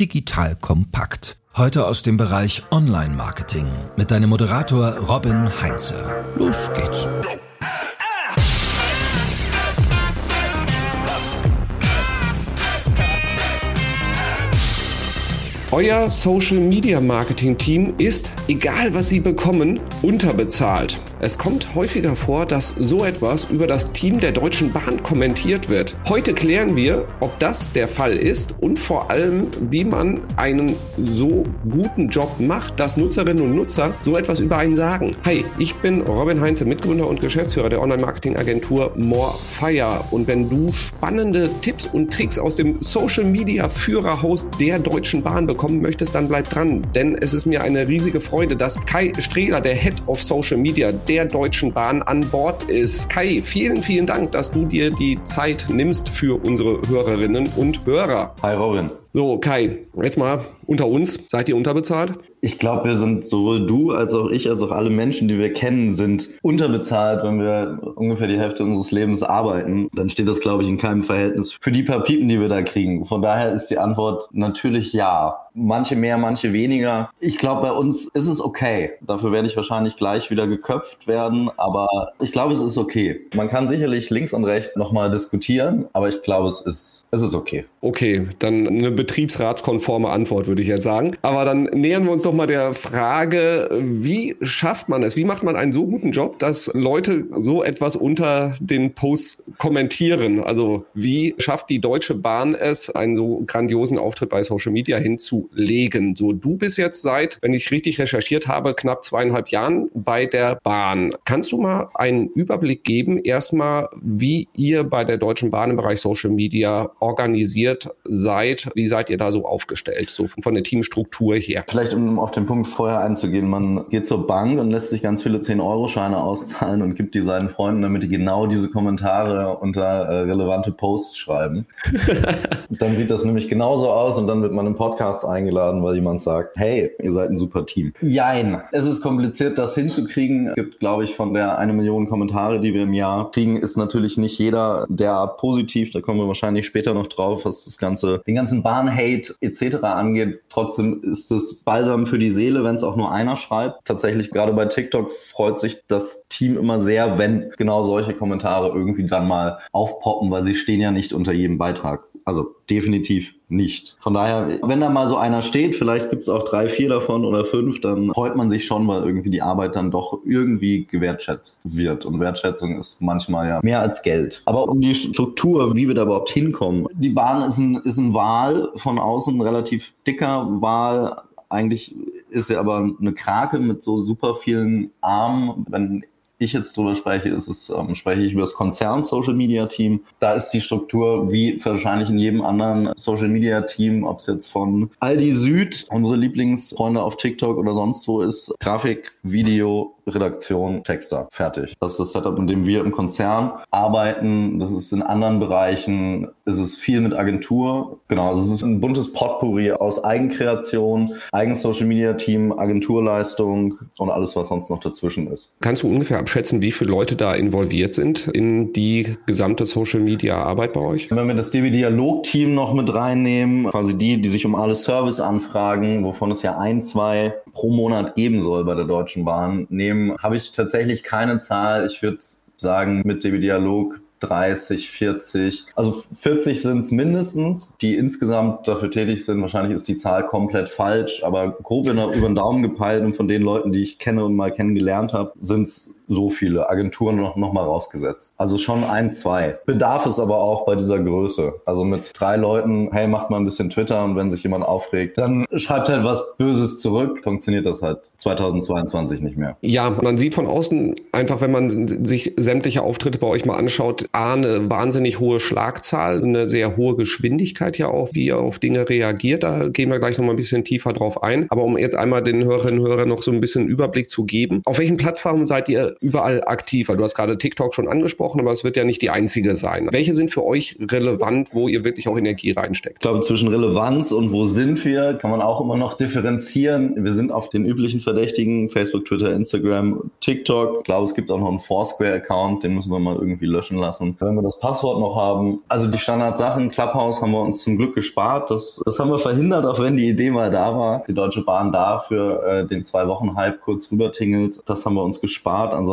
digital kompakt. Heute aus dem Bereich Online-Marketing mit deinem Moderator Robin Heinze. Los geht's. Euer Social Media Marketing Team ist, egal was Sie bekommen, unterbezahlt. Es kommt häufiger vor, dass so etwas über das Team der Deutschen Bahn kommentiert wird. Heute klären wir, ob das der Fall ist und vor allem, wie man einen so guten Job macht, dass Nutzerinnen und Nutzer so etwas über einen sagen. Hi, ich bin Robin Heinze, Mitgründer und Geschäftsführer der Online-Marketing-Agentur Morefire. Und wenn du spannende Tipps und Tricks aus dem Social Media Führerhaus der Deutschen Bahn bekommen möchtest, dann bleib dran. Denn es ist mir eine riesige Freude, dass Kai Strehler, der Head of Social Media der Deutschen Bahn, an Bord ist. Kai, vielen, vielen Dank, dass du dir die Zeit nimmst für unsere Hörerinnen und Hörer. Hi Robin. So, Kai, jetzt mal unter uns. Seid ihr unterbezahlt? Ich glaube, wir sind sowohl du als auch ich, als auch alle Menschen, die wir kennen, sind unterbezahlt, wenn wir ungefähr die Hälfte unseres Lebens arbeiten. Dann steht das, glaube ich, in keinem Verhältnis für die paar Piepen, die wir da kriegen. Von daher ist die Antwort natürlich ja. Manche mehr, manche weniger. Ich glaube, bei uns ist es okay. Dafür werde ich wahrscheinlich gleich wieder geköpft werden, aber ich glaube, es ist okay. Man kann sicherlich links und rechts nochmal diskutieren, aber ich glaube, es ist, es ist okay. Okay, dann eine betriebsratskonforme Antwort, würde ich jetzt sagen. Aber dann nähern wir uns doch mal der Frage, wie schafft man es? Wie macht man einen so guten Job, dass Leute so etwas unter den Posts kommentieren? Also wie schafft die Deutsche Bahn es, einen so grandiosen Auftritt bei Social Media hinzulegen? So, du bist jetzt seit, wenn ich richtig recherchiert habe, knapp zweieinhalb Jahren bei der Bahn. Kannst du mal einen Überblick geben, erstmal, wie ihr bei der Deutschen Bahn im Bereich Social Media organisiert seid? Wie seid ihr da so aufgestellt, so von der Teamstruktur her? Vielleicht um auf den Punkt vorher einzugehen, man geht zur Bank und lässt sich ganz viele 10-Euro-Scheine auszahlen und gibt die seinen Freunden, damit die genau diese Kommentare unter äh, relevante Posts schreiben. dann sieht das nämlich genauso aus und dann wird man im Podcast eingeladen, weil jemand sagt, hey, ihr seid ein super Team. Jein. Es ist kompliziert, das hinzukriegen. Es gibt, glaube ich, von der eine Million Kommentare, die wir im Jahr kriegen, ist natürlich nicht jeder derart positiv. Da kommen wir wahrscheinlich später noch drauf, was das ganze, den ganzen Bahn-Hate etc. angeht. Trotzdem ist es balsam für die Seele, wenn es auch nur einer schreibt. Tatsächlich gerade bei TikTok freut sich das Team immer sehr, wenn genau solche Kommentare irgendwie dann mal aufpoppen, weil sie stehen ja nicht unter jedem Beitrag. Also definitiv nicht. Von daher, wenn da mal so einer steht, vielleicht gibt's auch drei, vier davon oder fünf, dann freut man sich schon, weil irgendwie die Arbeit dann doch irgendwie gewertschätzt wird. Und Wertschätzung ist manchmal ja mehr als Geld. Aber um die Struktur, wie wir da überhaupt hinkommen. Die Bahn ist ein, ist ein Wahl von außen, ein relativ dicker Wahl. Eigentlich ist er aber eine Krake mit so super vielen Armen. Wenn ich jetzt drüber spreche, ist es, ähm, spreche ich über das Konzern Social Media Team. Da ist die Struktur wie wahrscheinlich in jedem anderen Social Media Team, ob es jetzt von Aldi Süd, unsere Lieblingsfreunde auf TikTok oder sonst wo ist, Grafik, Video, Redaktion, Texter. Fertig. Das ist das Setup, in dem wir im Konzern arbeiten. Das ist in anderen Bereichen, ist es viel mit Agentur. Genau, also es ist ein buntes Potpourri aus Eigenkreation, Eigen-Social Media Team, Agenturleistung und alles, was sonst noch dazwischen ist. Kannst du ungefähr abschätzen, wie viele Leute da involviert sind in die gesamte Social Media Arbeit bei euch? Wenn wir das DB Dialog Team noch mit reinnehmen, quasi die, die sich um alle Serviceanfragen, wovon es ja ein, zwei pro Monat geben soll bei der Deutschen Bahn, nehmen, habe ich tatsächlich keine Zahl. Ich würde sagen, mit DB Dialog 30, 40. Also 40 sind es mindestens, die insgesamt dafür tätig sind. Wahrscheinlich ist die Zahl komplett falsch, aber grob über den Daumen gepeilt und von den Leuten, die ich kenne und mal kennengelernt habe, sind es so viele Agenturen noch, noch mal rausgesetzt. Also schon ein, zwei. Bedarf es aber auch bei dieser Größe. Also mit drei Leuten, hey, macht mal ein bisschen Twitter und wenn sich jemand aufregt, dann schreibt halt was Böses zurück. Funktioniert das halt 2022 nicht mehr. Ja, man sieht von außen einfach, wenn man sich sämtliche Auftritte bei euch mal anschaut, A, eine wahnsinnig hohe Schlagzahl, eine sehr hohe Geschwindigkeit ja auch, wie ihr auf Dinge reagiert. Da gehen wir gleich noch mal ein bisschen tiefer drauf ein. Aber um jetzt einmal den Hörerinnen und Hörern noch so ein bisschen Überblick zu geben, auf welchen Plattformen seid ihr überall aktiv? Weil du hast gerade TikTok schon angesprochen, aber es wird ja nicht die einzige sein. Welche sind für euch relevant, wo ihr wirklich auch Energie reinsteckt? Ich glaube, zwischen Relevanz und wo sind wir, kann man auch immer noch differenzieren. Wir sind auf den üblichen Verdächtigen, Facebook, Twitter, Instagram, TikTok. Ich glaube, es gibt auch noch einen Foursquare-Account, den müssen wir mal irgendwie löschen lassen. Wenn wir das Passwort noch haben. Also die Standardsachen, Clubhouse haben wir uns zum Glück gespart. Das, das haben wir verhindert, auch wenn die Idee mal da war. Die Deutsche Bahn dafür äh, den zwei Wochen Hype kurz rübertingelt. Das haben wir uns gespart. Ansonsten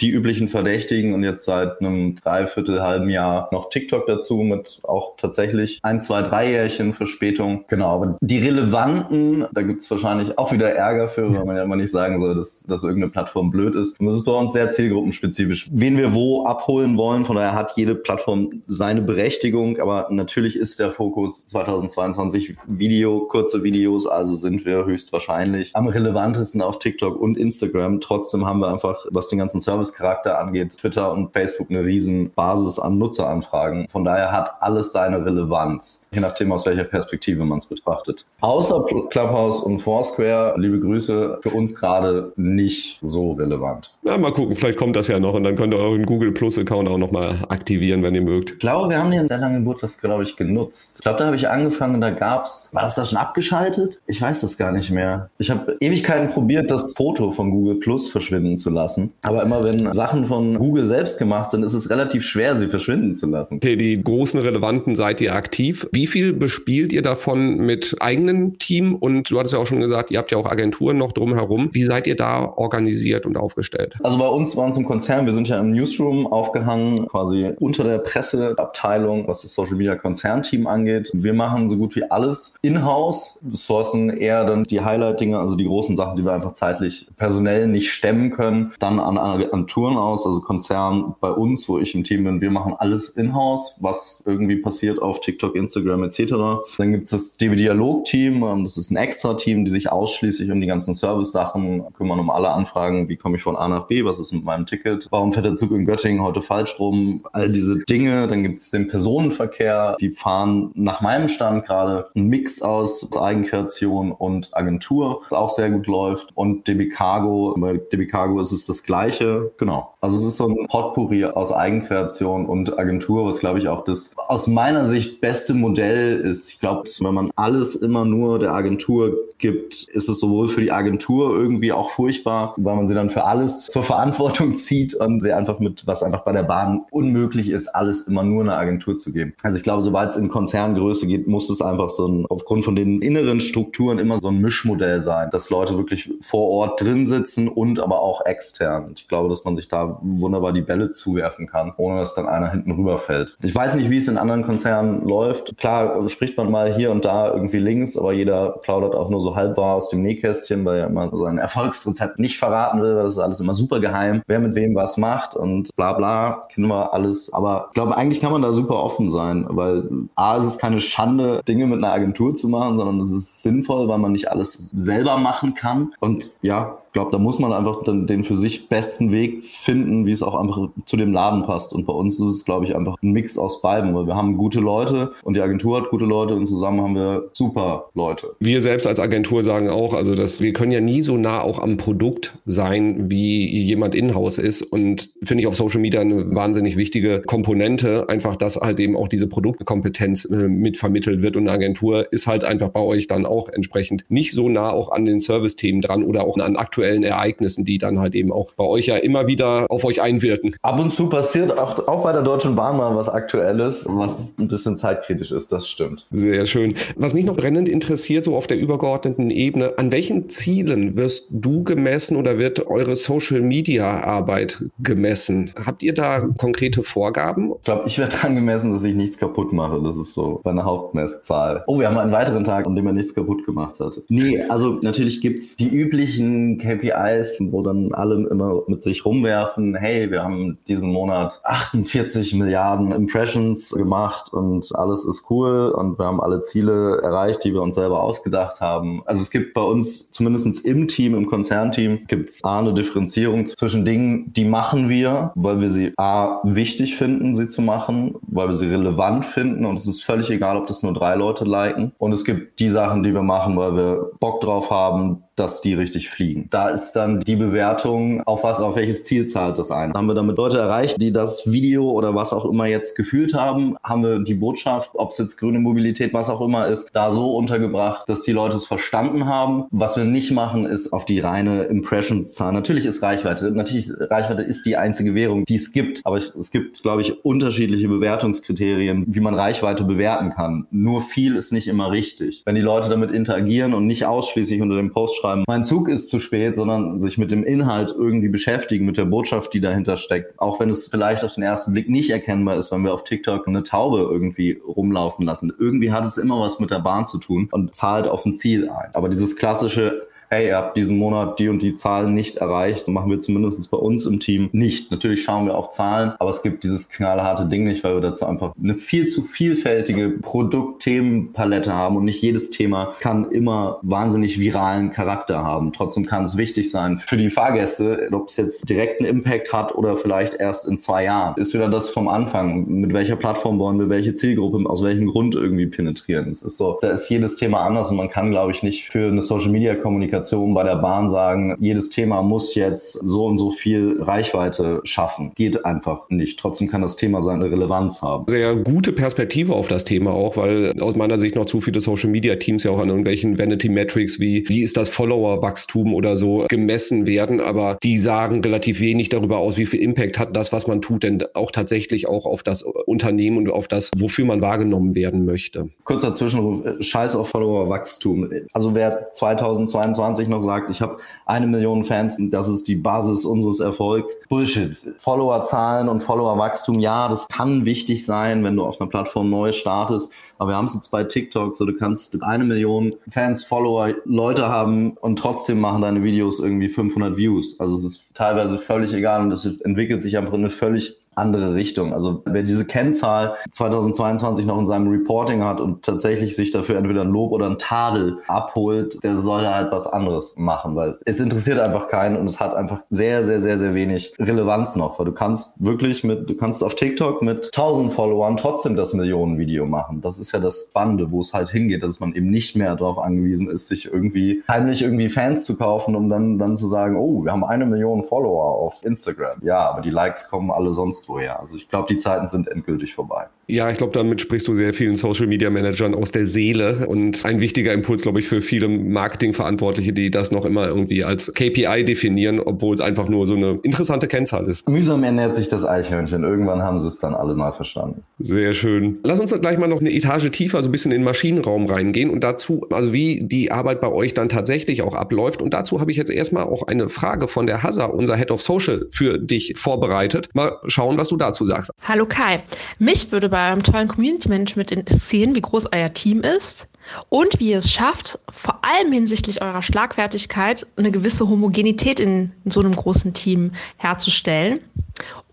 die üblichen Verdächtigen und jetzt seit einem dreiviertel halben Jahr noch TikTok dazu mit auch tatsächlich ein, zwei, drei Jährchen Verspätung. Genau, aber die relevanten, da gibt's wahrscheinlich auch wieder Ärger für, weil man ja immer nicht sagen soll, dass, dass irgendeine Plattform blöd ist. Und das ist bei uns sehr zielgruppenspezifisch. Wen wir wo abholen wollen, von daher hat jede Plattform seine Berechtigung, aber natürlich ist der Fokus 2022 Video, kurze Videos, also sind wir höchstwahrscheinlich am relevantesten auf TikTok und Instagram. Trotzdem haben wir einfach, was den ganzen Servicecharakter angeht, Twitter und Facebook eine riesen Basis an Nutzeranfragen. Von daher hat alles seine Relevanz, je nachdem aus welcher Perspektive man es betrachtet. Außer Clubhouse und Foursquare, liebe Grüße, für uns gerade nicht so relevant. Ja, mal gucken, vielleicht kommt das ja noch und dann könnt ihr euren Google Plus Account auch nochmal aktivieren, wenn ihr mögt. Ich glaube, wir haben den sehr lange wurde das, glaube ich, genutzt. Ich glaube, da habe ich angefangen, da gab's, war das da schon abgeschaltet? Ich weiß das gar nicht mehr. Ich habe Ewigkeiten probiert, das Foto von Google Plus verschwinden zu lassen. Aber immer wenn Sachen von Google selbst gemacht sind, ist es relativ schwer, sie verschwinden zu lassen. Okay, die großen Relevanten seid ihr aktiv. Wie viel bespielt ihr davon mit eigenem Team? Und du hattest ja auch schon gesagt, ihr habt ja auch Agenturen noch drumherum. Wie seid ihr da organisiert und aufgestellt? Also bei uns, bei uns im Konzern, wir sind ja im Newsroom aufgehangen, quasi unter der Presseabteilung, was das Social Media Konzernteam angeht. Wir machen so gut wie alles in-house, sourcen eher dann die Highlight-Dinge, also die großen Sachen, die wir einfach zeitlich personell nicht stemmen können, dann an Agenturen aus, also Konzern bei uns, wo ich im Team bin. Wir machen alles in-house, was irgendwie passiert auf TikTok, Instagram etc. Dann gibt es das DB-Dialog-Team, ähm, das ist ein extra Team, die sich ausschließlich um die ganzen Service-Sachen kümmern, um alle Anfragen, wie komme ich von A nach B, was ist mit meinem Ticket, warum fährt der Zug in Göttingen heute falsch rum, all diese Dinge. Dann gibt es den Personenverkehr, die fahren nach meinem Stand gerade einen Mix aus Eigenkreation und Agentur, was auch sehr gut läuft. Und DB Cargo, bei DB Cargo ist es das Gleiche. Genau. Also es ist so ein Potpourri aus Eigenkreation und Agentur, was glaube ich auch das aus meiner Sicht beste Modell ist. Ich glaube, wenn man alles immer nur der Agentur gibt, ist es sowohl für die Agentur irgendwie auch furchtbar, weil man sie dann für alles zur Verantwortung zieht und sie einfach mit, was einfach bei der Bahn unmöglich ist, alles immer nur einer Agentur zu geben. Also ich glaube, sobald es in Konzerngröße geht, muss es einfach so ein, aufgrund von den inneren Strukturen immer so ein Mischmodell sein, dass Leute wirklich vor Ort drin sitzen und aber auch extern. Ich glaube, dass man sich da wunderbar die Bälle zuwerfen kann, ohne dass dann einer hinten rüberfällt. Ich weiß nicht, wie es in anderen Konzernen läuft. Klar spricht man mal hier und da irgendwie links, aber jeder plaudert auch nur so halb wahr aus dem Nähkästchen, weil er immer so sein Erfolgsrezept nicht verraten will, weil das ist alles immer super geheim, wer mit wem was macht und bla bla, kennen wir alles. Aber ich glaube, eigentlich kann man da super offen sein, weil A, ist es keine Schande, Dinge mit einer Agentur zu machen, sondern es ist sinnvoll, weil man nicht alles selber machen kann. Und ja, glaube, da muss man einfach dann den für sich besten Weg finden, wie es auch einfach zu dem Laden passt. Und bei uns ist es, glaube ich, einfach ein Mix aus beiden, weil wir haben gute Leute und die Agentur hat gute Leute und zusammen haben wir super Leute. Wir selbst als Agentur sagen auch, also dass wir können ja nie so nah auch am Produkt sein, wie jemand in-house ist. Und finde ich auf Social Media eine wahnsinnig wichtige Komponente, einfach, dass halt eben auch diese Produktkompetenz äh, mitvermittelt wird. Und eine Agentur ist halt einfach bei euch dann auch entsprechend nicht so nah auch an den Service-Themen dran oder auch an aktuellen aktuellen Ereignissen, die dann halt eben auch bei euch ja immer wieder auf euch einwirken. Ab und zu passiert auch, auch bei der Deutschen Bahn mal was Aktuelles, was ein bisschen zeitkritisch ist, das stimmt. Sehr schön. Was mich noch brennend interessiert, so auf der übergeordneten Ebene, an welchen Zielen wirst du gemessen oder wird eure Social-Media-Arbeit gemessen? Habt ihr da konkrete Vorgaben? Ich glaube, ich werde dran gemessen, dass ich nichts kaputt mache. Das ist so meine Hauptmesszahl. Oh, wir haben einen weiteren Tag, an dem er nichts kaputt gemacht hat. Nee, also natürlich gibt es die üblichen KPIs, wo dann alle immer mit sich rumwerfen, hey, wir haben diesen Monat 48 Milliarden Impressions gemacht und alles ist cool und wir haben alle Ziele erreicht, die wir uns selber ausgedacht haben. Also es gibt bei uns, zumindest im Team, im Konzernteam, gibt es A, eine Differenzierung zwischen Dingen, die machen wir, weil wir sie A, wichtig finden, sie zu machen, weil wir sie relevant finden und es ist völlig egal, ob das nur drei Leute liken. Und es gibt die Sachen, die wir machen, weil wir Bock drauf haben, dass die richtig fliegen. Da ist dann die Bewertung, auf was, auf welches Ziel zahlt das ein. Haben wir damit Leute erreicht, die das Video oder was auch immer jetzt gefühlt haben, haben wir die Botschaft, ob es jetzt grüne Mobilität, was auch immer ist, da so untergebracht, dass die Leute es verstanden haben. Was wir nicht machen, ist auf die reine Impressions-Zahl. Natürlich ist Reichweite, natürlich Reichweite ist die einzige Währung, die es gibt, aber es gibt, glaube ich, unterschiedliche Bewertungskriterien, wie man Reichweite bewerten kann. Nur viel ist nicht immer richtig. Wenn die Leute damit interagieren und nicht ausschließlich unter dem Post schreiben, mein Zug ist zu spät, sondern sich mit dem Inhalt irgendwie beschäftigen, mit der Botschaft, die dahinter steckt. Auch wenn es vielleicht auf den ersten Blick nicht erkennbar ist, wenn wir auf TikTok eine Taube irgendwie rumlaufen lassen. Irgendwie hat es immer was mit der Bahn zu tun und zahlt auf ein Ziel ein. Aber dieses klassische hey, ihr habt diesen Monat die und die Zahlen nicht erreicht, machen wir zumindest bei uns im Team nicht. Natürlich schauen wir auf Zahlen, aber es gibt dieses knallharte Ding nicht, weil wir dazu einfach eine viel zu vielfältige Produktthemenpalette haben und nicht jedes Thema kann immer wahnsinnig viralen Charakter haben. Trotzdem kann es wichtig sein für die Fahrgäste, ob es jetzt direkten Impact hat oder vielleicht erst in zwei Jahren. Ist wieder das vom Anfang. Mit welcher Plattform wollen wir welche Zielgruppe aus welchem Grund irgendwie penetrieren? Es ist so, da ist jedes Thema anders und man kann, glaube ich, nicht für eine Social Media Kommunikation Kommunikation bei der Bahn sagen, jedes Thema muss jetzt so und so viel Reichweite schaffen. Geht einfach nicht. Trotzdem kann das Thema seine Relevanz haben. Sehr gute Perspektive auf das Thema auch, weil aus meiner Sicht noch zu viele Social Media Teams ja auch an irgendwelchen Vanity Metrics wie, wie ist das Follower-Wachstum oder so gemessen werden, aber die sagen relativ wenig darüber aus, wie viel Impact hat das, was man tut, denn auch tatsächlich auch auf das Unternehmen und auf das, wofür man wahrgenommen werden möchte. Kurzer Zwischenruf, Scheiß auf Follower-Wachstum. Also wer 2022 2020 noch sagt, ich habe eine Million Fans, das ist die Basis unseres Erfolgs. Bullshit. Followerzahlen und Followerwachstum, ja, das kann wichtig sein, wenn du auf einer Plattform neu startest. Aber wir haben es jetzt bei TikTok, so du kannst eine Million Fans, Follower, Leute haben und trotzdem machen deine Videos irgendwie 500 Views. Also es ist teilweise völlig egal und es entwickelt sich einfach in eine völlig andere Richtung. Also wer diese Kennzahl 2022 noch in seinem Reporting hat und tatsächlich sich dafür entweder ein Lob oder ein Tadel abholt, der soll halt was anderes machen, weil es interessiert einfach keinen und es hat einfach sehr, sehr, sehr, sehr wenig Relevanz noch, weil du kannst wirklich mit, du kannst auf TikTok mit 1000 Followern trotzdem das Millionenvideo machen. Das ist ja das Spannende, wo es halt hingeht, dass man eben nicht mehr darauf angewiesen ist, sich irgendwie heimlich irgendwie Fans zu kaufen, um dann, dann zu sagen, oh, wir haben eine Million Follower auf Instagram. Ja, aber die Likes kommen alle sonst sonst woher. Also ich glaube, die Zeiten sind endgültig vorbei. Ja, ich glaube, damit sprichst du sehr vielen Social Media Managern aus der Seele und ein wichtiger Impuls, glaube ich, für viele Marketingverantwortliche, die das noch immer irgendwie als KPI definieren, obwohl es einfach nur so eine interessante Kennzahl ist. Mühsam ernährt sich das Eichhörnchen. Irgendwann haben sie es dann alle mal verstanden. Sehr schön. Lass uns gleich mal noch eine Etage tiefer, so ein bisschen in den Maschinenraum reingehen und dazu, also wie die Arbeit bei euch dann tatsächlich auch abläuft. Und dazu habe ich jetzt erstmal auch eine Frage von der Hasa, unser Head of Social, für dich vorbereitet. Mal schauen, was du dazu sagst. Hallo Kai. Mich würde bei eurem tollen Community Management interessieren, wie groß euer Team ist und wie ihr es schafft, vor allem hinsichtlich eurer Schlagfertigkeit eine gewisse Homogenität in, in so einem großen Team herzustellen.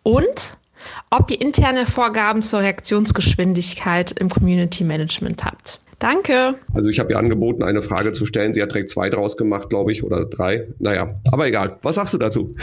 Und ob ihr interne Vorgaben zur Reaktionsgeschwindigkeit im Community Management habt. Danke. Also ich habe ihr angeboten, eine Frage zu stellen. Sie hat direkt zwei draus gemacht, glaube ich, oder drei. Naja, aber egal. Was sagst du dazu?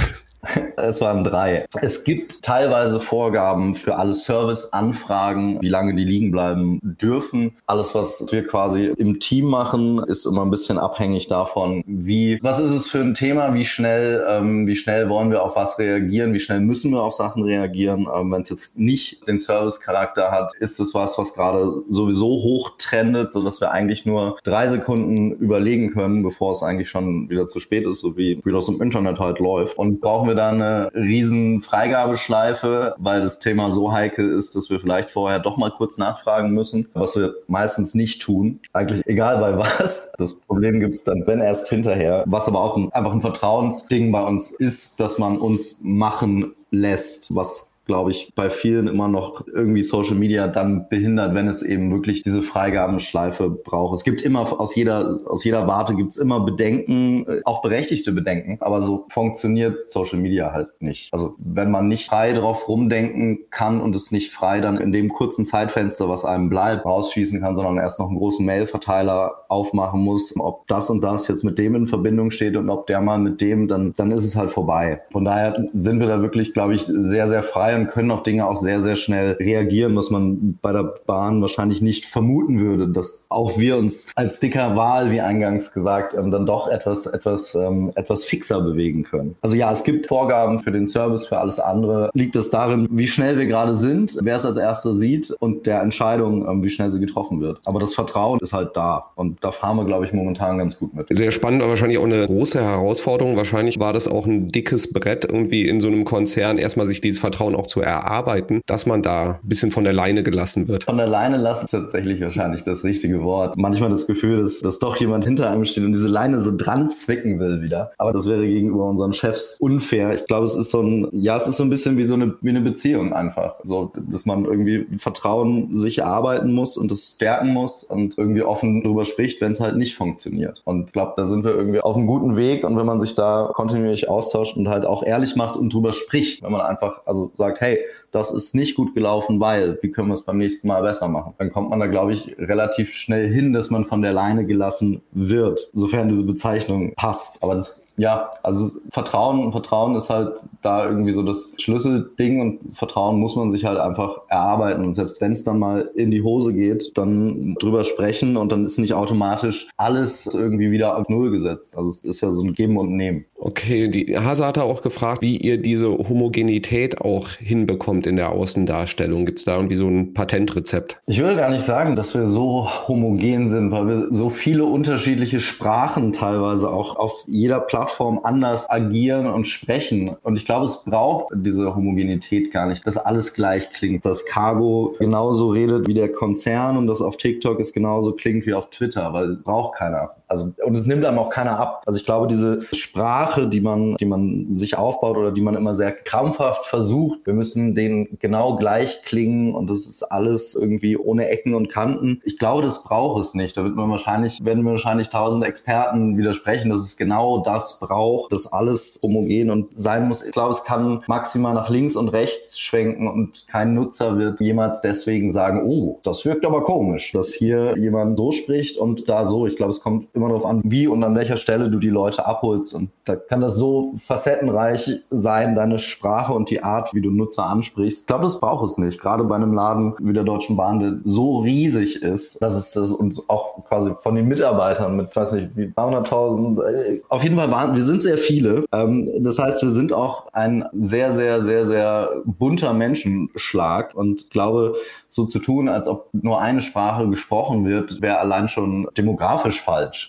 Es waren drei. Es gibt teilweise Vorgaben für alle Serviceanfragen, wie lange die liegen bleiben dürfen. Alles, was wir quasi im Team machen, ist immer ein bisschen abhängig davon, wie, was ist es für ein Thema, wie schnell, ähm, wie schnell wollen wir auf was reagieren, wie schnell müssen wir auf Sachen reagieren. Ähm, Wenn es jetzt nicht den Service-Charakter hat, ist es was, was gerade sowieso hoch trendet, sodass wir eigentlich nur drei Sekunden überlegen können, bevor es eigentlich schon wieder zu spät ist, so wie, wie das im Internet halt läuft. Und brauchen wir da eine riesen Freigabeschleife, weil das Thema so heikel ist, dass wir vielleicht vorher doch mal kurz nachfragen müssen, was wir meistens nicht tun. Eigentlich egal bei was. Das Problem gibt es dann, wenn erst hinterher. Was aber auch ein, einfach ein Vertrauensding bei uns ist, dass man uns machen lässt, was glaube ich, bei vielen immer noch irgendwie Social Media dann behindert, wenn es eben wirklich diese Freigabenschleife braucht. Es gibt immer aus jeder, aus jeder Warte gibt es immer Bedenken, äh, auch berechtigte Bedenken, aber so funktioniert Social Media halt nicht. Also wenn man nicht frei drauf rumdenken kann und es nicht frei dann in dem kurzen Zeitfenster, was einem bleibt, rausschießen kann, sondern erst noch einen großen Mailverteiler aufmachen muss, ob das und das jetzt mit dem in Verbindung steht und ob der mal mit dem, dann, dann ist es halt vorbei. Von daher sind wir da wirklich, glaube ich, sehr, sehr frei insofern können auf Dinge auch sehr, sehr schnell reagieren, was man bei der Bahn wahrscheinlich nicht vermuten würde, dass auch wir uns als dicker Wahl, wie eingangs gesagt, ähm, dann doch etwas, etwas, ähm, etwas fixer bewegen können. Also ja, es gibt Vorgaben für den Service, für alles andere. Liegt es darin, wie schnell wir gerade sind, wer es als erster sieht und der Entscheidung, ähm, wie schnell sie getroffen wird. Aber das Vertrauen ist halt da. Und da fahren wir, glaube ich, momentan ganz gut mit. Sehr spannend, aber wahrscheinlich auch eine große Herausforderung. Wahrscheinlich war das auch ein dickes Brett, irgendwie in so einem Konzern erstmal sich dieses Vertrauen auch zu erarbeiten, dass man da ein bisschen von der Leine gelassen wird. Von der Leine lassen ist tatsächlich wahrscheinlich das richtige Wort. Manchmal das Gefühl, dass, dass doch jemand hinter einem steht und diese Leine so dran zwicken will wieder. Aber das wäre gegenüber unseren Chefs unfair. Ich glaube, es ist so ein, ja, es ist so ein bisschen wie so eine, wie eine Beziehung einfach. So, dass man irgendwie Vertrauen sich erarbeiten muss und das stärken muss und irgendwie offen darüber spricht, wenn es halt nicht funktioniert. Und ich glaube, da sind wir irgendwie auf einem guten Weg und wenn man sich da kontinuierlich austauscht und halt auch ehrlich macht und drüber spricht, wenn man einfach also sagt, hey, das ist nicht gut gelaufen, weil, wie können wir es beim nächsten Mal besser machen? Dann kommt man da, glaube ich, relativ schnell hin, dass man von der Leine gelassen wird, sofern diese Bezeichnung passt. Aber das ja, also Vertrauen, Vertrauen ist halt da irgendwie so das Schlüsselding und Vertrauen muss man sich halt einfach erarbeiten. Und selbst wenn es dann mal in die Hose geht, dann drüber sprechen und dann ist nicht automatisch alles irgendwie wieder auf Null gesetzt. Also es ist ja so ein Geben und Nehmen. Okay, die Hase hat auch gefragt, wie ihr diese Homogenität auch hinbekommt in der Außendarstellung. Gibt es da irgendwie so ein Patentrezept? Ich würde gar nicht sagen, dass wir so homogen sind, weil wir so viele unterschiedliche Sprachen teilweise auch auf jeder Plattform anders agieren und sprechen. Und ich glaube, es braucht diese Homogenität gar nicht, dass alles gleich klingt. Dass Cargo genauso redet wie der Konzern und das auf TikTok es genauso klingt wie auf Twitter, weil braucht keiner. Also, und es nimmt einem auch keiner ab. Also ich glaube, diese Sprache, die man, die man sich aufbaut oder die man immer sehr krampfhaft versucht, wir müssen den genau gleich klingen und das ist alles irgendwie ohne Ecken und Kanten. Ich glaube, das braucht es nicht. Da wird man wahrscheinlich, werden wir wahrscheinlich tausend Experten widersprechen, dass es genau das braucht, dass alles homogen und sein muss. Ich glaube, es kann maximal nach links und rechts schwenken und kein Nutzer wird jemals deswegen sagen, oh, das wirkt aber komisch, dass hier jemand so spricht und da so. Ich glaube, es kommt immer darauf an, wie und an welcher Stelle du die Leute abholst. Und da kann das so facettenreich sein, deine Sprache und die Art, wie du Nutzer ansprichst. Ich glaube, das braucht es nicht. Gerade bei einem Laden wie der Deutschen Bahn, der so riesig ist, dass es das uns auch quasi von den Mitarbeitern mit, weiß nicht, wie 300.000, äh, auf jeden Fall waren, wir sind sehr viele. Ähm, das heißt, wir sind auch ein sehr, sehr, sehr, sehr bunter Menschenschlag und glaube, so zu tun, als ob nur eine Sprache gesprochen wird, wäre allein schon demografisch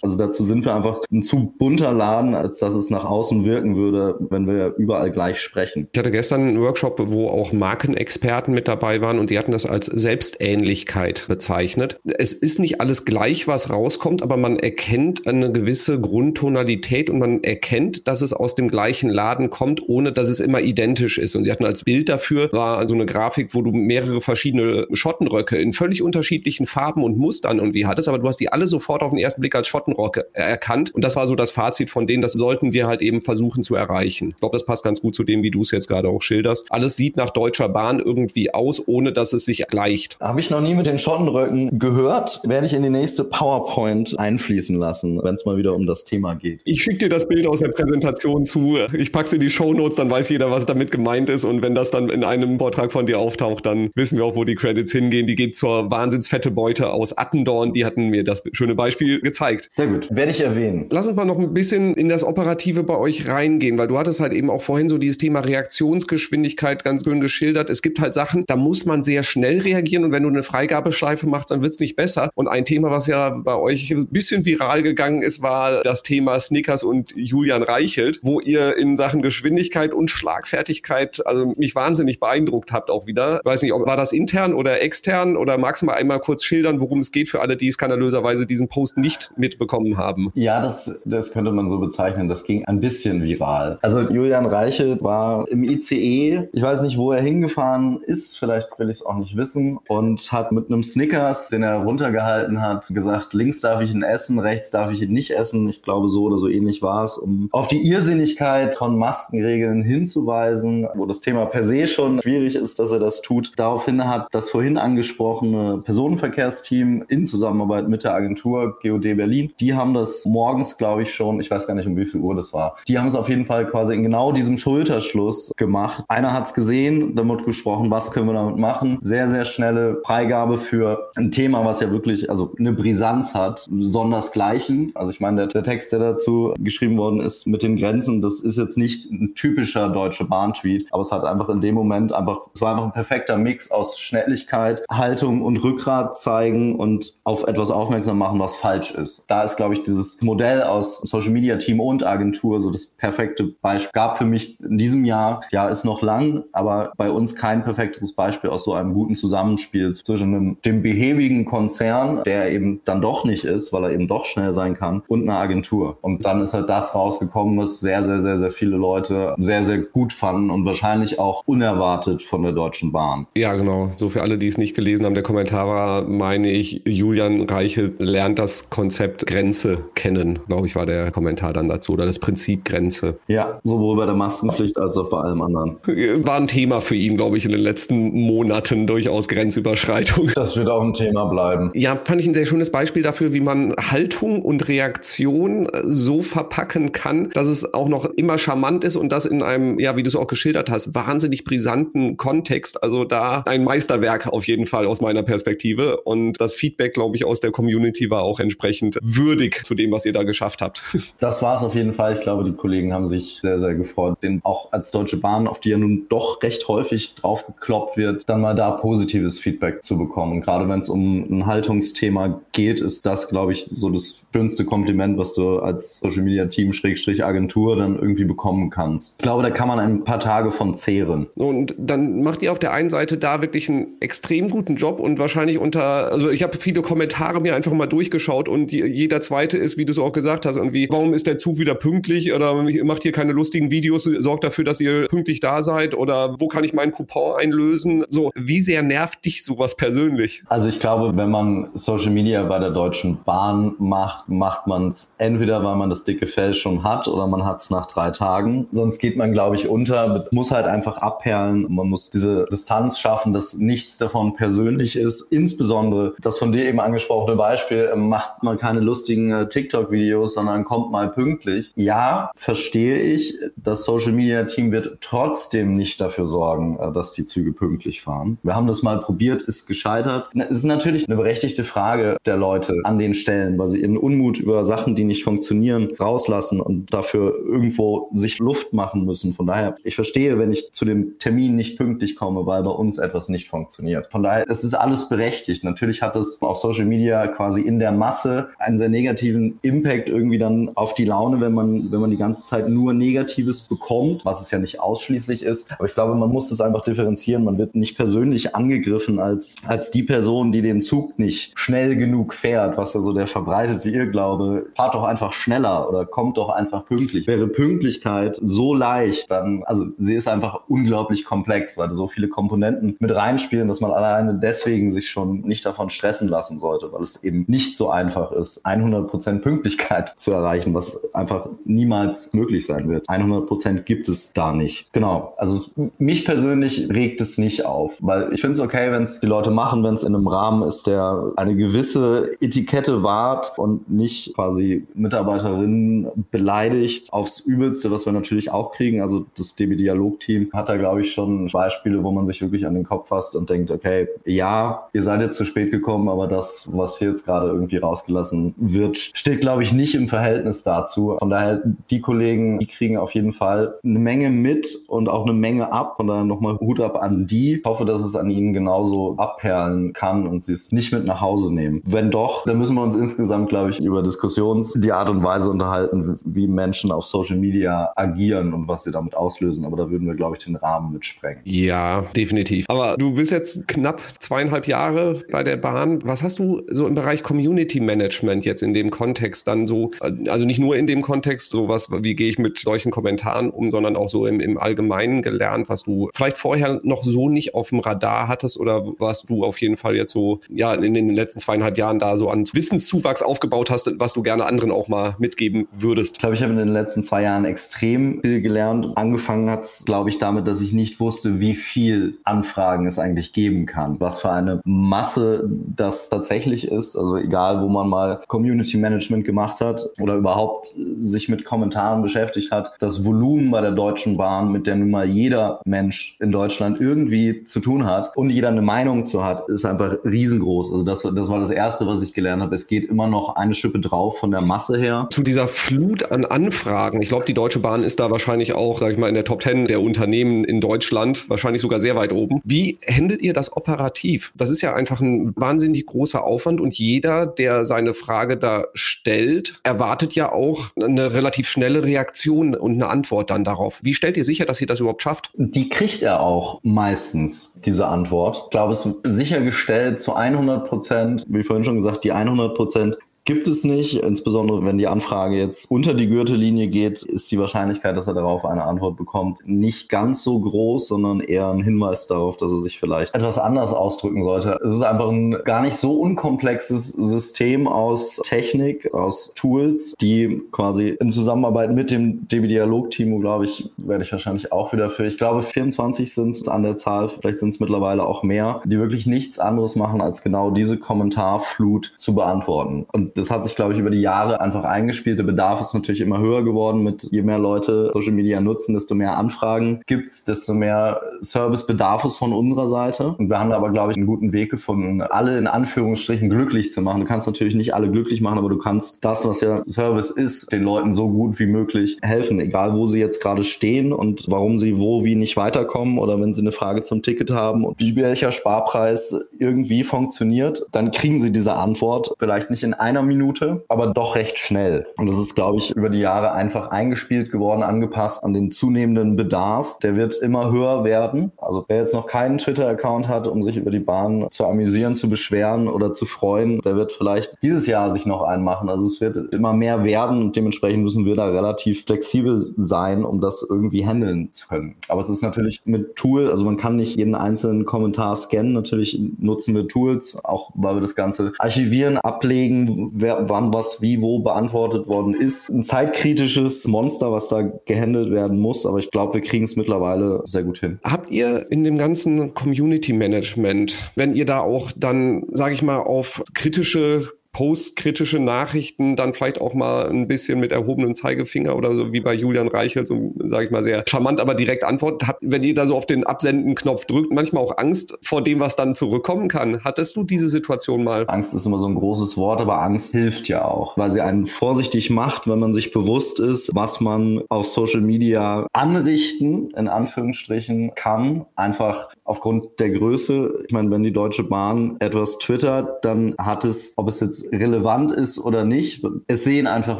Also dazu sind wir einfach ein zu bunter Laden, als dass es nach außen wirken würde, wenn wir überall gleich sprechen. Ich hatte gestern einen Workshop, wo auch Markenexperten mit dabei waren und die hatten das als Selbstähnlichkeit bezeichnet. Es ist nicht alles gleich, was rauskommt, aber man erkennt eine gewisse Grundtonalität und man erkennt, dass es aus dem gleichen Laden kommt, ohne dass es immer identisch ist. Und sie hatten als Bild dafür war so eine Grafik, wo du mehrere verschiedene Schottenröcke in völlig unterschiedlichen Farben und Mustern irgendwie hattest, aber du hast die alle sofort auf den ersten Blick als Schottenrocke erkannt. Und das war so das Fazit von denen, das sollten wir halt eben versuchen zu erreichen. Ich glaube, das passt ganz gut zu dem, wie du es jetzt gerade auch schilderst. Alles sieht nach Deutscher Bahn irgendwie aus, ohne dass es sich gleicht. Habe ich noch nie mit den Schottenröcken gehört. Werde ich in die nächste PowerPoint einfließen lassen, wenn es mal wieder um das Thema geht. Ich schicke dir das Bild aus der Präsentation zu. Ich packe es in die Shownotes, dann weiß jeder, was damit gemeint ist. Und wenn das dann in einem Vortrag von dir auftaucht, dann wissen wir auch, wo die Credits hingehen. Die geht zur wahnsinnsfette Beute aus Attendorn. Die hatten mir das schöne Beispiel gezeigt. Sehr gut. Werde ich erwähnen. Lass uns mal noch ein bisschen in das Operative bei euch reingehen, weil du hattest halt eben auch vorhin so dieses Thema Reaktionsgeschwindigkeit ganz schön geschildert. Es gibt halt Sachen, da muss man sehr schnell reagieren und wenn du eine Freigabeschleife machst, dann wird es nicht besser. Und ein Thema, was ja bei euch ein bisschen viral gegangen ist, war das Thema Snickers und Julian Reichelt, wo ihr in Sachen Geschwindigkeit und Schlagfertigkeit also mich wahnsinnig beeindruckt habt auch wieder. Ich weiß nicht, ob war das intern oder extern oder magst du mal einmal kurz schildern, worum es geht für alle, die skandalöserweise diesen Post nicht mitbekommen haben? Ja, das, das könnte man so bezeichnen. Das ging ein bisschen viral. Also Julian Reichelt war im ICE. Ich weiß nicht, wo er hingefahren ist. Vielleicht will ich es auch nicht wissen. Und hat mit einem Snickers, den er runtergehalten hat, gesagt, links darf ich ihn essen, rechts darf ich ihn nicht essen. Ich glaube, so oder so ähnlich war es, um auf die Irrsinnigkeit von Maskenregeln hinzuweisen, wo das Thema per se schon schwierig ist, dass er das tut. Daraufhin hat das vorhin angesprochene Personenverkehrsteam in Zusammenarbeit mit der Agentur GOD Berlin Die haben das morgens, glaube ich, schon, ich weiß gar nicht, um wie viel Uhr das war. Die haben es auf jeden Fall quasi in genau diesem Schulterschluss gemacht. Einer hat es gesehen, damit gesprochen, was können wir damit machen. Sehr, sehr schnelle Freigabe für ein Thema, was ja wirklich, also eine Brisanz hat, sondersgleichen. Also ich meine, der, der Text, der dazu geschrieben worden ist mit den Grenzen, das ist jetzt nicht ein typischer deutsche Bahn-Tweet, aber es hat einfach in dem Moment einfach, es war einfach ein perfekter Mix aus Schnelligkeit, Haltung und Rückgrat zeigen und auf etwas aufmerksam machen, was falsch ist. Da ist, glaube ich, dieses Modell aus Social Media Team und Agentur so das perfekte Beispiel. Gab für mich in diesem Jahr, ja, ist noch lang, aber bei uns kein perfekteres Beispiel aus so einem guten Zusammenspiel zwischen einem, dem behäbigen Konzern, der eben dann doch nicht ist, weil er eben doch schnell sein kann, und einer Agentur. Und dann ist halt das rausgekommen, was sehr, sehr, sehr, sehr viele Leute sehr, sehr gut fanden und wahrscheinlich auch unerwartet von der Deutschen Bahn. Ja, genau. So für alle, die es nicht gelesen haben, der Kommentar war, meine ich, Julian Reichel lernt das Konzept Grenze kennen, glaube ich, war der Kommentar dann dazu oder das Prinzip Grenze. Ja, sowohl bei der Maskenpflicht als auch bei allem anderen. War ein Thema für ihn, glaube ich, in den letzten Monaten durchaus Grenzüberschreitung. Das wird auch ein Thema bleiben. Ja, fand ich ein sehr schönes Beispiel dafür, wie man Haltung und Reaktion so verpacken kann, dass es auch noch immer charmant ist und das in einem, ja, wie du es auch geschildert hast, wahnsinnig brisanten Kontext. Also da ein Meisterwerk auf jeden Fall aus meiner Perspektive. Und das Feedback, glaube ich, aus der Community war auch entsprechend würdig zu dem, was ihr da geschafft habt. Das war es auf jeden Fall. Ich glaube, die Kollegen haben sich sehr, sehr gefreut, den auch als Deutsche Bahn, auf die ja nun doch recht häufig draufgekloppt wird, dann mal da positives Feedback zu bekommen. Und gerade wenn es um ein Haltungsthema geht, ist das, glaube ich, so das schönste Kompliment, was du als Social Media Team Schrägstrich Agentur dann irgendwie bekommen kannst. Ich glaube, da kann man ein paar Tage von zehren. Und dann macht ihr auf der einen Seite da wirklich einen extrem guten Job und wahrscheinlich unter, also ich habe viele Kommentare mir einfach mal durchgeschaut und die, jeder zweite ist, wie du es auch gesagt hast, irgendwie, warum ist der Zug wieder pünktlich oder macht hier keine lustigen Videos, sorgt dafür, dass ihr pünktlich da seid oder wo kann ich meinen Coupon einlösen? So, wie sehr nervt dich sowas persönlich? Also ich glaube, wenn man Social Media bei der Deutschen Bahn macht, macht man es entweder, weil man das dicke Fell schon hat oder man hat es nach drei Tagen. Sonst geht man, glaube ich, unter. muss halt einfach abperlen. Man muss diese Distanz schaffen, dass nichts davon persönlich ist. Insbesondere das von dir eben angesprochene Beispiel, macht man keine lustigen äh, TikTok-Videos, sondern kommt mal pünktlich. Ja, verstehe ich. Das Social Media Team wird trotzdem nicht dafür sorgen, äh, dass die Züge pünktlich fahren. Wir haben das mal probiert, ist gescheitert. Es ist natürlich eine berechtigte Frage der Leute an den Stellen, weil sie ihren Unmut über Sachen, die nicht funktionieren, rauslassen und dafür irgendwo sich Luft machen müssen. Von daher, ich verstehe, wenn ich zu dem Termin nicht pünktlich komme, weil bei uns etwas nicht funktioniert. Von daher, es ist alles berechtigt. Natürlich hat es auf Social Media quasi in der Masse einen negativen Impact irgendwie dann auf die Laune, wenn man, wenn man die ganze Zeit nur Negatives bekommt, was es ja nicht ausschließlich ist. Aber ich glaube, man muss das einfach differenzieren. Man wird nicht persönlich angegriffen als, als die Person, die den Zug nicht schnell genug fährt, was ja so der verbreitete Irrglaube. Fahrt doch einfach schneller oder kommt doch einfach pünktlich. Wäre Pünktlichkeit so leicht, dann, also sie ist einfach unglaublich komplex, weil so viele Komponenten mit reinspielen, dass man alleine deswegen sich schon nicht davon stressen lassen sollte, weil es eben nicht so einfach ist, 100% Pünktlichkeit zu erreichen, was einfach niemals möglich sein wird. 100% gibt es da nicht. Genau. Also mich persönlich regt es nicht auf, weil ich finde es okay, wenn es die Leute machen, wenn es in einem Rahmen ist, der eine gewisse Etikette wahrt und nicht quasi Mitarbeiterinnen beleidigt aufs Übelste, was wir natürlich auch kriegen. Also das DB Dialog Team hat da glaube ich schon Beispiele, wo man sich wirklich an den Kopf fasst und denkt, okay, ja, ihr seid jetzt zu spät gekommen, aber das, was hier jetzt gerade irgendwie rausgelassen wird, steht glaube ich nicht im Verhältnis dazu. Von daher die Kollegen, die kriegen auf jeden Fall eine Menge mit und auch eine Menge ab. Und dann nochmal Hut ab an die. Ich hoffe, dass es an ihnen genauso abperlen kann und sie es nicht mit nach Hause nehmen. Wenn doch, dann müssen wir uns insgesamt, glaube ich, über Diskussions, die Art und Weise unterhalten, wie Menschen auf Social Media agieren und was sie damit auslösen. Aber da würden wir, glaube ich, den Rahmen mitsprengen. Ja, definitiv. Aber du bist jetzt knapp zweieinhalb Jahre bei der Bahn. Was hast du so im Bereich Community Management jetzt in dem Kontext dann so, also nicht nur in dem Kontext, sowas, wie gehe ich mit solchen Kommentaren um, sondern auch so im, im Allgemeinen gelernt, was du vielleicht vorher noch so nicht auf dem Radar hattest oder was du auf jeden Fall jetzt so, ja, in den letzten zweieinhalb Jahren da so an Wissenszuwachs aufgebaut hast, was du gerne anderen auch mal mitgeben würdest? Ich glaube, ich habe in den letzten zwei Jahren extrem viel gelernt. Angefangen hat es, glaube ich, damit, dass ich nicht wusste, wie viel Anfragen es eigentlich geben kann. Was für eine Masse das tatsächlich ist. Also egal, wo man mal Community Management gemacht hat oder überhaupt sich mit Kommentaren beschäftigt hat, das Volumen bei der Deutschen Bahn, mit der nun mal jeder Mensch in Deutschland irgendwie zu tun hat und jeder eine Meinung zu hat, ist einfach riesengroß. Also das, das war das Erste, was ich gelernt habe. Es geht immer noch eine Schippe drauf von der Masse her. Zu dieser Flut an Anfragen. Ich glaube, die Deutsche Bahn ist da wahrscheinlich auch, sag ich mal, in der Top Ten der Unternehmen in Deutschland, wahrscheinlich sogar sehr weit oben. Wie handelt ihr das operativ? Das ist ja einfach ein wahnsinnig großer Aufwand und jeder, der seine Frage da stellt, erwartet ja auch eine relativ schnelle Reaktion und eine Antwort dann darauf. Wie stellt ihr sicher, dass ihr das überhaupt schafft? Die kriegt er auch meistens, diese Antwort. Ich glaube, es ist sichergestellt zu 100 Prozent, wie vorhin schon gesagt, die 100 Prozent gibt es nicht. Insbesondere wenn die Anfrage jetzt unter die Gürtellinie geht, ist die Wahrscheinlichkeit, dass er darauf eine Antwort bekommt, nicht ganz so groß, sondern eher ein Hinweis darauf, dass er sich vielleicht etwas anders ausdrücken sollte. Es ist einfach ein gar nicht so unkomplexes System aus Technik, aus Tools, die quasi in Zusammenarbeit mit dem DB Dialog Team, glaube ich, werde ich wahrscheinlich auch wieder für, ich glaube 24 sind es an der Zahl, vielleicht sind es mittlerweile auch mehr, die wirklich nichts anderes machen, als genau diese Kommentarflut zu beantworten. Und das hat sich, glaube ich, über die Jahre einfach eingespielt. Der Bedarf ist natürlich immer höher geworden. Mit je mehr Leute Social Media nutzen, desto mehr Anfragen gibt's, desto mehr Service bedarf es von unserer Seite. Und wir haben aber, glaube ich, einen guten Weg gefunden, alle in Anführungsstrichen glücklich zu machen. Du kannst natürlich nicht alle glücklich machen, aber du kannst das, was ja Service ist, den Leuten so gut wie möglich helfen, egal wo sie jetzt gerade stehen und warum sie wo wie nicht weiterkommen oder wenn sie eine Frage zum Ticket haben und wie welcher Sparpreis irgendwie funktioniert, dann kriegen sie diese Antwort vielleicht nicht in einer Minute, aber doch recht schnell. Und das ist, glaube ich, über die Jahre einfach eingespielt geworden, angepasst an den zunehmenden Bedarf. Der wird immer höher werden. Also wer jetzt noch keinen Twitter-Account hat, um sich über die Bahn zu amüsieren, zu beschweren oder zu freuen, der wird vielleicht dieses Jahr sich noch einen machen. Also es wird immer mehr werden und dementsprechend müssen wir da relativ flexibel sein, um das irgendwie handeln zu können. Aber es ist natürlich mit Tool, also man kann nicht jeden einzelnen Kommentar scannen. Natürlich nutzen wir Tools, auch weil wir das Ganze archivieren, ablegen, wer, wann was wie wo beantwortet worden ist. Ein zeitkritisches Monster, was da gehandelt werden muss, aber ich glaube, wir kriegen es mittlerweile sehr gut hin. Habt ihr in dem ganzen Community Management, wenn ihr da auch dann, sage ich mal, auf kritische postkritische Nachrichten dann vielleicht auch mal ein bisschen mit erhobenem Zeigefinger oder so wie bei Julian Reichelt, so sage ich mal sehr charmant, aber direkt antwortet. Habt, wenn ihr da so auf den Absenden-Knopf drückt, manchmal auch Angst vor dem, was dann zurückkommen kann. Hattest du diese Situation mal? Angst ist immer so ein großes Wort, aber Angst hilft ja auch, weil sie einen vorsichtig macht, wenn man sich bewusst ist, was man auf Social Media anrichten, in Anführungsstrichen, kann. Einfach aufgrund der Größe. Ich meine, wenn die Deutsche Bahn etwas twittert, dann hat es, ob es jetzt relevant ist oder nicht. Es sehen einfach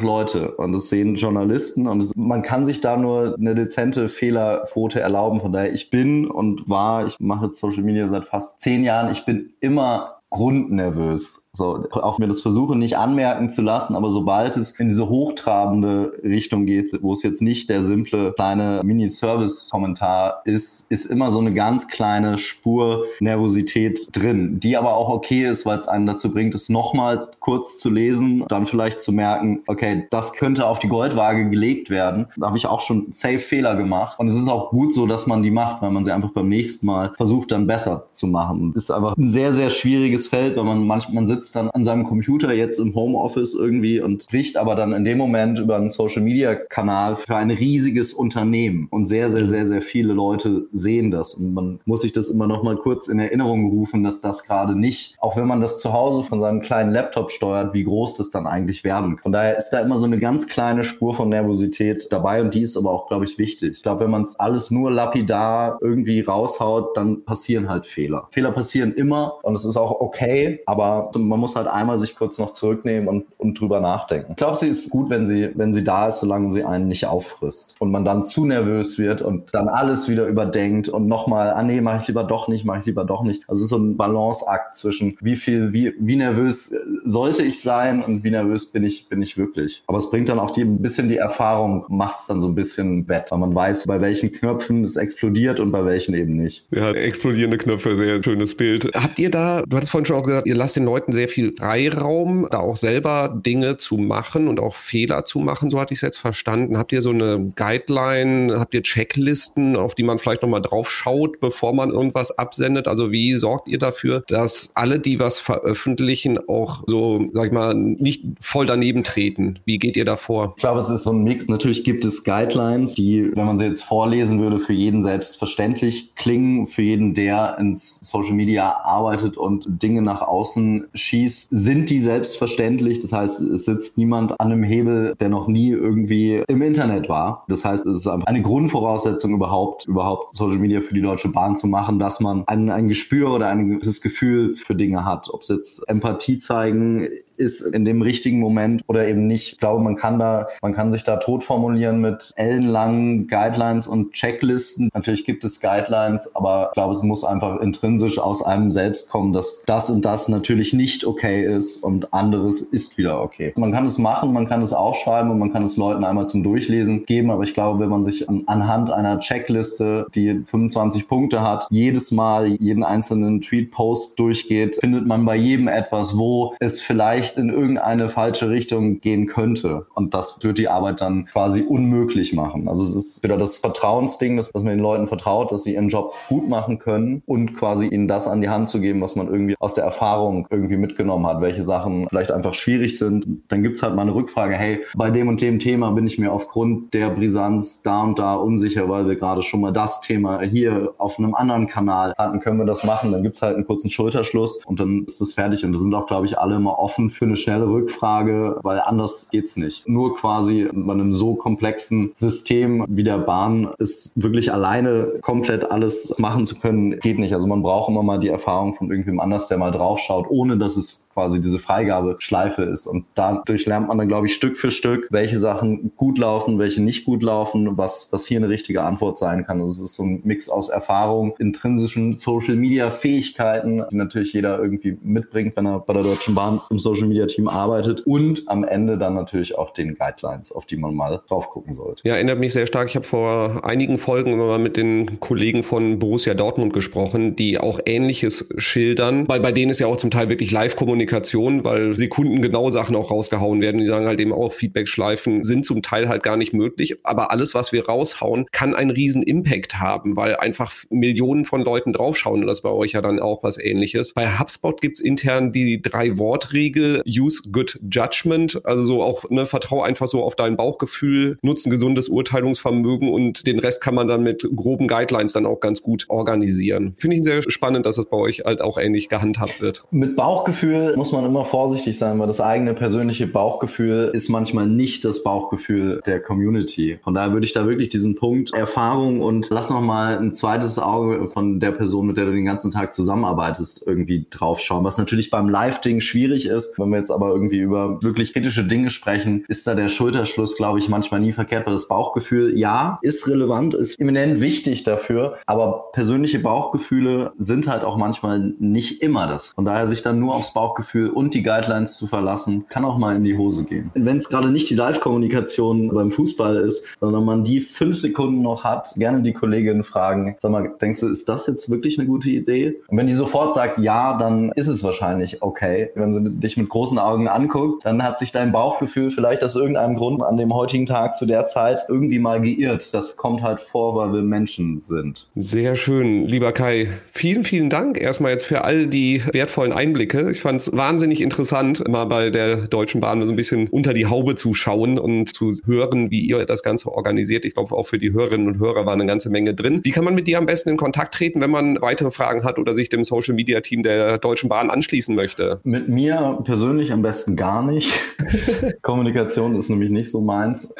Leute und es sehen Journalisten und es, man kann sich da nur eine dezente Fehlerquote erlauben. Von daher, ich bin und war, ich mache Social Media seit fast zehn Jahren, ich bin immer grundnervös. So, auch mir das versuche nicht anmerken zu lassen, aber sobald es in diese hochtrabende Richtung geht, wo es jetzt nicht der simple kleine Mini-Service-Kommentar ist, ist immer so eine ganz kleine Spur Nervosität drin, die aber auch okay ist, weil es einen dazu bringt, es nochmal kurz zu lesen, dann vielleicht zu merken, okay, das könnte auf die Goldwaage gelegt werden. Da habe ich auch schon safe Fehler gemacht. Und es ist auch gut so, dass man die macht, weil man sie einfach beim nächsten Mal versucht, dann besser zu machen. Ist einfach ein sehr, sehr schwieriges Feld, weil man manchmal man sitzt sitzt dann an seinem Computer jetzt im Homeoffice irgendwie und spricht aber dann in dem Moment über einen Social Media Kanal für ein riesiges Unternehmen und sehr, sehr, sehr, sehr viele Leute sehen das und man muss sich das immer noch mal kurz in Erinnerung rufen, dass das gerade nicht, auch wenn man das zu Hause von seinem kleinen Laptop steuert, wie groß das dann eigentlich werden kann. Von daher ist da immer so eine ganz kleine Spur von Nervosität dabei und die ist aber auch, glaube ich, wichtig. Ich glaube, wenn man es alles nur lapidar irgendwie raushaut, dann passieren halt Fehler. Fehler passieren immer und es ist auch okay, aber man muss halt einmal sich kurz noch zurücknehmen und, und drüber nachdenken. Ich glaube, sie ist gut, wenn sie, wenn sie da ist, solange sie einen nicht auffrisst und man dann zu nervös wird und dann alles wieder überdenkt und nochmal, ah nee, mache ich lieber doch nicht, mache ich lieber doch nicht. Also es ist so ein Balanceakt zwischen wie viel, wie, wie nervös sollte ich sein und wie nervös bin ich, bin ich wirklich. Aber es bringt dann auch die, ein bisschen die Erfahrung, macht es dann so ein bisschen wett, weil man weiß, bei welchen Knöpfen es explodiert und bei welchen eben nicht. Ja, explodierende Knöpfe, sehr schönes Bild. Habt ihr da, du hattest vorhin schon auch gesagt, ihr lasst den Leuten sehr sehr viel Freiraum, da auch selber Dinge zu machen und auch Fehler zu machen, so hatte ich es jetzt verstanden. Habt ihr so eine Guideline, habt ihr Checklisten, auf die man vielleicht nochmal drauf schaut, bevor man irgendwas absendet? Also wie sorgt ihr dafür, dass alle, die was veröffentlichen, auch so, sag ich mal, nicht voll daneben treten? Wie geht ihr da vor? Ich glaube, es ist so ein Mix. Natürlich gibt es Guidelines, die, wenn man sie jetzt vorlesen würde, für jeden selbstverständlich klingen, für jeden, der ins Social Media arbeitet und Dinge nach außen schießt, sind die selbstverständlich. Das heißt, es sitzt niemand an einem Hebel, der noch nie irgendwie im Internet war. Das heißt, es ist eine Grundvoraussetzung überhaupt, überhaupt Social Media für die Deutsche Bahn zu machen, dass man ein, ein Gespür oder ein gewisses Gefühl für Dinge hat. Ob es jetzt Empathie zeigen ist in dem richtigen Moment oder eben nicht. Ich glaube, man kann da, man kann sich da tot formulieren mit ellenlangen Guidelines und Checklisten. Natürlich gibt es Guidelines, aber ich glaube, es muss einfach intrinsisch aus einem selbst kommen, dass das und das natürlich nicht okay ist und anderes ist wieder okay. Man kann es machen, man kann es aufschreiben und man kann es Leuten einmal zum Durchlesen geben, aber ich glaube, wenn man sich anhand einer Checkliste, die 25 Punkte hat, jedes Mal jeden einzelnen Tweet-Post durchgeht, findet man bei jedem etwas, wo es vielleicht in irgendeine falsche Richtung gehen könnte. Und das wird die Arbeit dann quasi unmöglich machen. Also es ist wieder das Vertrauensding, dass, dass man den Leuten vertraut, dass sie ihren Job gut machen können und quasi ihnen das an die Hand zu geben, was man irgendwie aus der Erfahrung irgendwie mitgenommen hat, welche Sachen vielleicht einfach schwierig sind. Dann gibt's halt mal eine Rückfrage, hey, bei dem und dem Thema bin ich mir aufgrund der Brisanz da und da unsicher, weil wir gerade schon mal das Thema hier auf einem anderen Kanal hatten, können wir das machen. Dann gibt's halt einen kurzen Schulterschluss und dann ist das fertig. Und da sind auch, glaube ich, alle immer offen für eine schnelle Rückfrage, weil anders geht's nicht. Nur quasi bei einem so komplexen System wie der Bahn ist wirklich alleine komplett alles machen zu können, geht nicht. Also man braucht immer mal die Erfahrung von irgendwem anders, der mal draufschaut, ohne dass es todos quasi diese Freigabeschleife ist. Und dadurch lernt man dann, glaube ich, Stück für Stück, welche Sachen gut laufen, welche nicht gut laufen, was, was hier eine richtige Antwort sein kann. Also es ist so ein Mix aus Erfahrung, intrinsischen Social Media Fähigkeiten, die natürlich jeder irgendwie mitbringt, wenn er bei der Deutschen Bahn im Social Media Team arbeitet und am Ende dann natürlich auch den Guidelines, auf die man mal drauf gucken sollte. Ja, erinnert mich sehr stark. Ich habe vor einigen Folgen mal mit den Kollegen von Borussia Dortmund gesprochen, die auch Ähnliches schildern, weil bei denen ist ja auch zum Teil wirklich Live-Kommunikation, weil sekundengenau Sachen auch rausgehauen werden. Die sagen halt eben auch, Feedback-Schleifen sind zum Teil halt gar nicht möglich, aber alles, was wir raushauen, kann einen riesen Impact haben, weil einfach Millionen von Leuten draufschauen und das bei euch ja dann auch was ähnliches. Bei HubSpot gibt's intern die Drei-Wort-Regel, use good judgment, also so auch, ne, vertrau einfach so auf dein Bauchgefühl, nutze ein gesundes Urteilungsvermögen und den Rest kann man dann mit groben Guidelines dann auch ganz gut organisieren. Finde ich sehr spannend, dass das bei euch halt auch ähnlich gehandhabt wird. Mit Bauchgefühl muss man immer vorsichtig sein, weil das eigene persönliche Bauchgefühl ist manchmal nicht das Bauchgefühl der Community. Von daher würde ich da wirklich diesen Punkt Erfahrung und lass noch mal ein zweites Auge von der Person, mit der du den ganzen Tag zusammenarbeitest, irgendwie draufschauen. Was natürlich beim Live-Ding schwierig ist. Wenn wir jetzt aber irgendwie über wirklich kritische Dinge sprechen, ist da der Schulterschluss, glaube ich, manchmal nie verkehrt, weil das Bauchgefühl, ja, ist relevant, ist eminent wichtig dafür, aber persönliche Bauchgefühle sind halt auch manchmal nicht immer das. Von daher sich dann nur aufs Bauchgefühl und die Guidelines zu verlassen, kann auch mal in die Hose gehen. Wenn es gerade nicht die Live-Kommunikation beim Fußball ist, sondern man die fünf Sekunden noch hat, gerne die Kollegin fragen, sag mal, denkst du, ist das jetzt wirklich eine gute Idee? Und wenn die sofort sagt ja, dann ist es wahrscheinlich okay. Wenn sie dich mit großen Augen anguckt, dann hat sich dein Bauchgefühl vielleicht aus irgendeinem Grund an dem heutigen Tag zu der Zeit irgendwie mal geirrt. Das kommt halt vor, weil wir Menschen sind. Sehr schön, lieber Kai. Vielen, vielen Dank erstmal jetzt für all die wertvollen Einblicke. Ich fand es wahnsinnig interessant, mal bei der Deutschen Bahn so ein bisschen unter die Haube zu schauen und zu hören, wie ihr das Ganze organisiert. Ich glaube, auch für die Hörerinnen und Hörer war eine ganze Menge drin. Wie kann man mit dir am besten in Kontakt treten, wenn man weitere Fragen hat oder sich dem Social Media Team der Deutschen Bahn anschließen möchte? Mit mir persönlich am besten gar nicht. Kommunikation ist nämlich nicht so meins.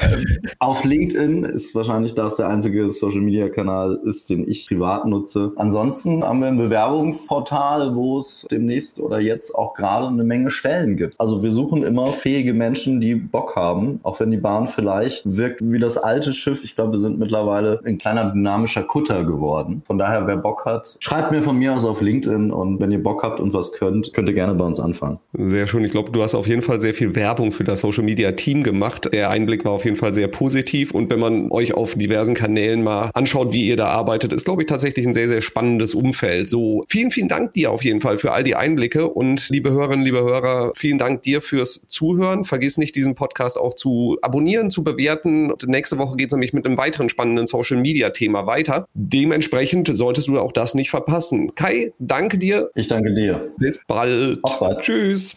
Auf LinkedIn ist wahrscheinlich das der einzige Social Media Kanal ist, den ich privat nutze. Ansonsten haben wir ein Bewerbungsportal, wo es demnächst oder jetzt auch gerade eine Menge Stellen gibt. Also wir suchen immer fähige Menschen, die Bock haben, auch wenn die Bahn vielleicht wirkt wie das alte Schiff. Ich glaube, wir sind mittlerweile ein kleiner dynamischer Kutter geworden. Von daher, wer Bock hat, schreibt mir von mir aus auf LinkedIn und wenn ihr Bock habt und was könnt, könnt ihr gerne bei uns anfangen. Sehr schön. Ich glaube, du hast auf jeden Fall sehr viel Werbung für das Social Media Team gemacht. Der Einblick war auf jeden Fall sehr positiv und wenn man euch auf diversen Kanälen mal anschaut, wie ihr da arbeitet, ist glaube ich tatsächlich ein sehr sehr spannendes Umfeld. So vielen vielen Dank dir auf jeden Fall für all die Einblicke und liebe liebe Hörerinnen, liebe Hörer, vielen Dank dir fürs Zuhören. Vergiss nicht, diesen Podcast auch zu abonnieren, zu bewerten. Und nächste Woche geht es nämlich mit einem weiteren spannenden Social Media Thema weiter. Dementsprechend solltest du auch das nicht verpassen. Kai, danke dir. Ich danke dir. Bis bald. bald. Tschüss.